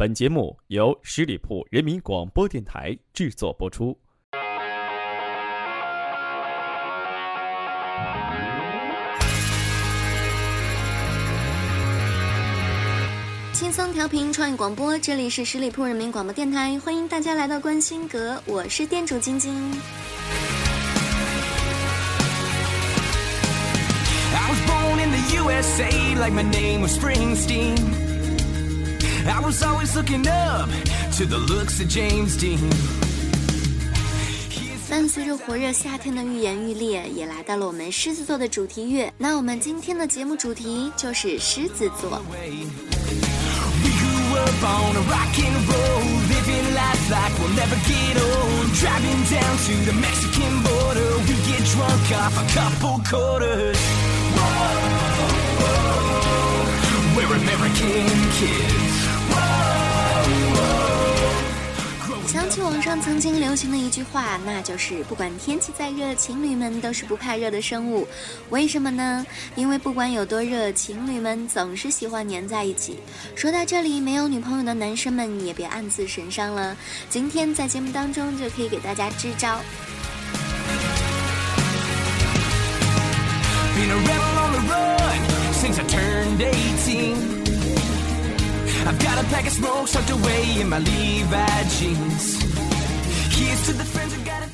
本节目由十里铺人民广播电台制作播出。轻松调频创意广播，这里是十里铺人民广播电台，欢迎大家来到关心阁，我是店主晶晶。I was born in the USA like my name was Springsteen. I was always looking up to the looks of James Dean. 伴随着火热夏天的愈演愈烈，也来到了我们狮子座的主题月。那我们今天的节目主题就是狮子座。 We grew up on a rock and roll, living life like we'll never get old. Driving down to the Mexican border, we get drunk off a couple quarters. Whoa, whoa, we're American kids. 想起网上曾经流行的一句话，那就是不管天气再热，情侣们都是不怕热的生物。为什么呢？因为不管有多热，情侣们总是喜欢黏在一起。说到这里，没有女朋友的男生们也别暗自神伤了。今天在节目当中就可以给大家支招。Been a rebel on the run since I turned 18. I've got a pack of smoke tucked away in my Levi jeans.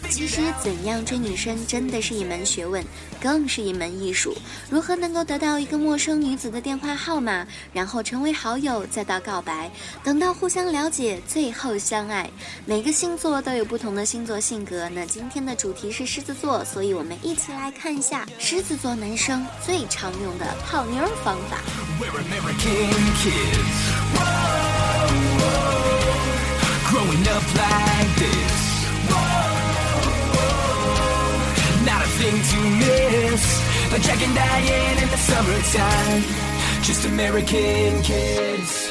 其实，怎样追女生真的是一门学问，更是一门艺术。如何能够得到一个陌生女子的电话号码，然后成为好友，再到告白，等到互相了解，最后相爱？每个星座都有不同的星座性格。那今天的主题是狮子座，所以我们一起来看一下狮子座男生最常用的泡妞方法。We're American kids. To miss. Like Jack and Diane in the summertime. Just American kids.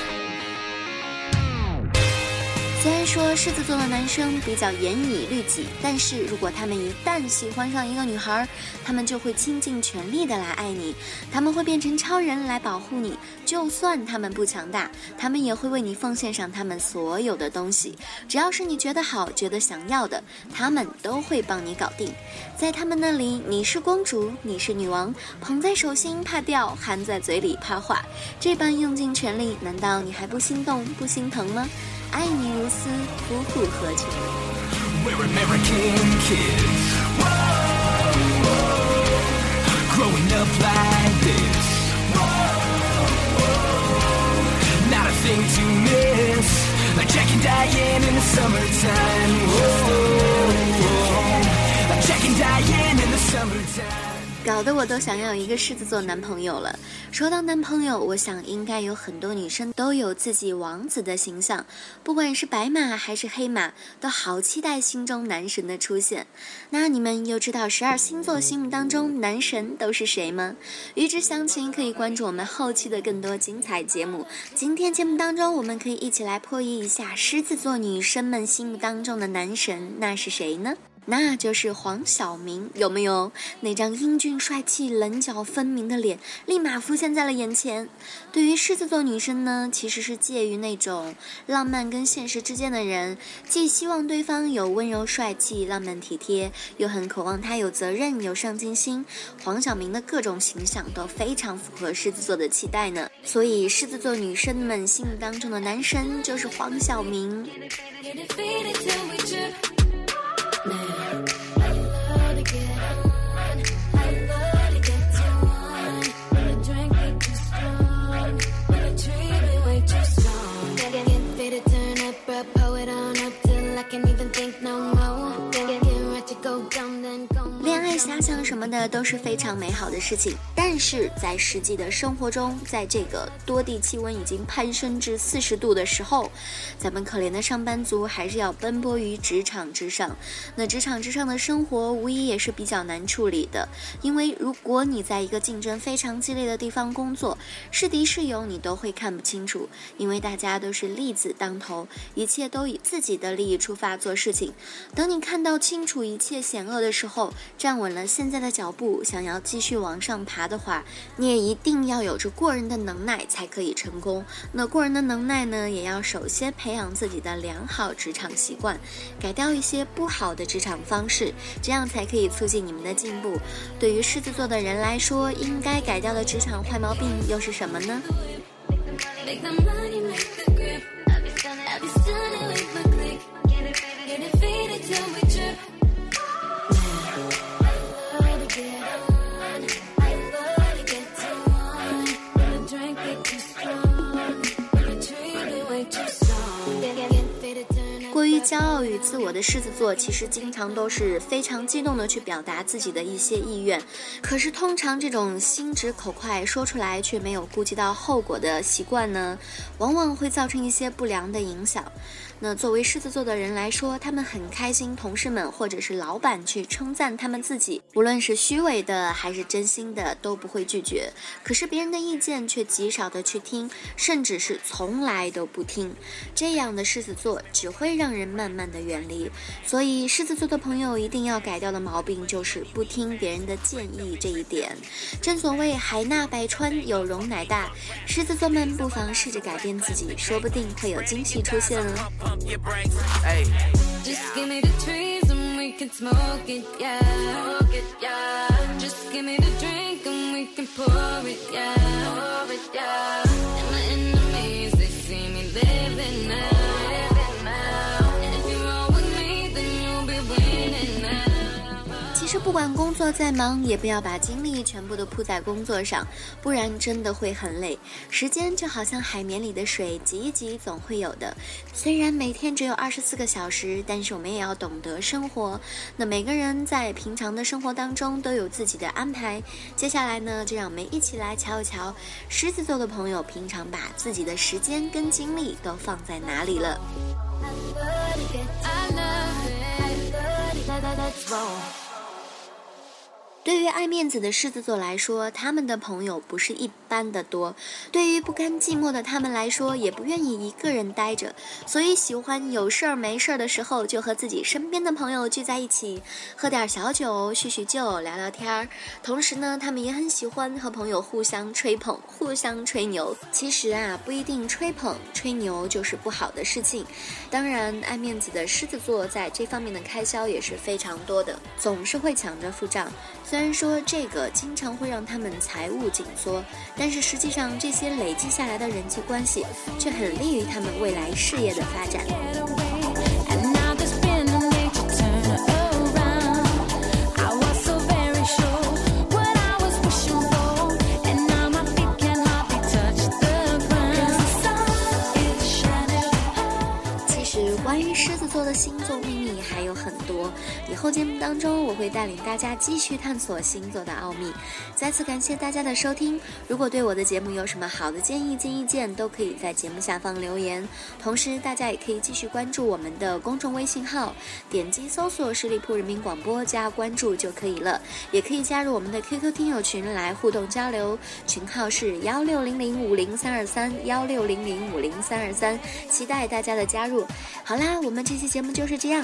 虽然说狮子座的男生比较严以律己，但是如果他们一旦喜欢上一个女孩，他们就会倾尽全力的来爱你，他们会变成超人来保护你。就算他们不强大，他们也会为你奉献上他们所有的东西。只要是你觉得好、觉得想要的，他们都会帮你搞定。在他们那里，你是公主，你是女王，捧在手心怕掉，含在嘴里怕化。这般用尽全力，难道你还不心动、不心疼吗？爱你如斯，夫复何求？ We're American kids. Whoa, whoa, growing up like this. Whoa, whoa, not a thing to miss. Like Jack and Diane in the summertime. Whoa, whoa, like Jack and Diane in the summertime. 搞得我都想要一个狮子座男朋友了。说到男朋友，我想应该有很多女生都有自己王子的形象，不管是白马还是黑马，都好期待心中男神的出现。那你们又知道十二星座心目当中男神都是谁吗？预知详情可以关注我们后期的更多精彩节目。今天节目当中，我们可以一起来破译一下狮子座女生们心目当中的男神，那是谁呢？那就是黄晓明，有没有？那张英俊帅气、棱角分明的脸，立马浮现在了眼前。对于狮子座女生呢，其实是介于那种浪漫跟现实之间的人，既希望对方有温柔帅气、浪漫体贴，又很渴望他有责任、有上进心。黄晓明的各种形象都非常符合狮子座的期待呢。所以，狮子座女生们心目当中的男神就是黄晓明。now. 那都是非常美好的事情，但是在实际的生活中，在这个多地气温已经攀升至四十度的时候，咱们可怜的上班族还是要奔波于职场之上。那职场之上的生活，无疑也是比较难处理的，因为如果你在一个竞争非常激烈的地方工作，是敌是友你都会看不清楚，因为大家都是利字当头，一切都以自己的利益出发做事情。等你看到清楚一切险恶的时候，站稳了现在的脚脚步，想要继续往上爬的话，你也一定要有着过人的能耐才可以成功。那过人的能耐呢，也要首先培养自己的良好职场习惯，改掉一些不好的职场方式，这样才可以促进你们的进步。对于狮子座的人来说，应该改掉的职场坏毛病又是什么呢？骄傲与自我的狮子座，其实经常都是非常激动的去表达自己的一些意愿。可是通常这种心直口快说出来却没有顾及到后果的习惯呢，往往会造成一些不良的影响。那作为狮子座的人来说，他们很开心，同事们或者是老板去称赞他们自己，无论是虚伪的还是真心的，都不会拒绝。可是别人的意见却极少的去听，甚至是从来都不听。这样的狮子座只会让人慢慢的远离。所以狮子座的朋友一定要改掉的毛病就是不听别人的建议这一点。正所谓海纳百川，有容乃大。狮子座们不妨试着改变自己，说不定会有惊喜出现哦。Pump your brakes. Hey. Just give me the trees and we can smoke it, yeah. Smoke it, yeah. Just give me the drink and we can pour it, yeah. Pour it, yeah. 不管工作再忙，也不要把精力全部都扑在工作上，不然真的会很累。时间就好像海绵里的水，挤一挤总会有的。虽然每天只有二十四个小时，但是我们也要懂得生活。那每个人在平常的生活当中都有自己的安排。接下来呢，就让我们一起来瞧一瞧狮子座的朋友平常把自己的时间跟精力都放在哪里了。I love it. I love it. 对于爱面子的狮子座来说，他们的朋友不是一般的多。对于不甘寂寞的他们来说，也不愿意一个人待着，所以喜欢有事儿没事儿的时候就和自己身边的朋友聚在一起，喝点小酒，叙叙旧，聊聊天儿。同时呢，他们也很喜欢和朋友互相吹捧、互相吹牛。其实啊，不一定吹捧、吹牛就是不好的事情。当然，爱面子的狮子座在这方面的开销也是非常多的，总是会抢着付账。虽然说这个经常会让他们财务紧缩，但是实际上这些累积下来的人际关系却很利于他们未来事业的发展。其实关于狮子座的星座还有很多，以后节目当中我会带领大家继续探索星座的奥秘。再次感谢大家的收听，如果对我的节目有什么好的建议、建意见，都可以在节目下方留言。同时，大家也可以继续关注我们的公众微信号，点击搜索十里铺人民广播加关注就可以了。也可以加入我们的 QQ 听友群来互动交流，群号是幺六零零五零三二三幺六零零五零三二三，期待大家的加入。好啦，我们这期节目就是这样，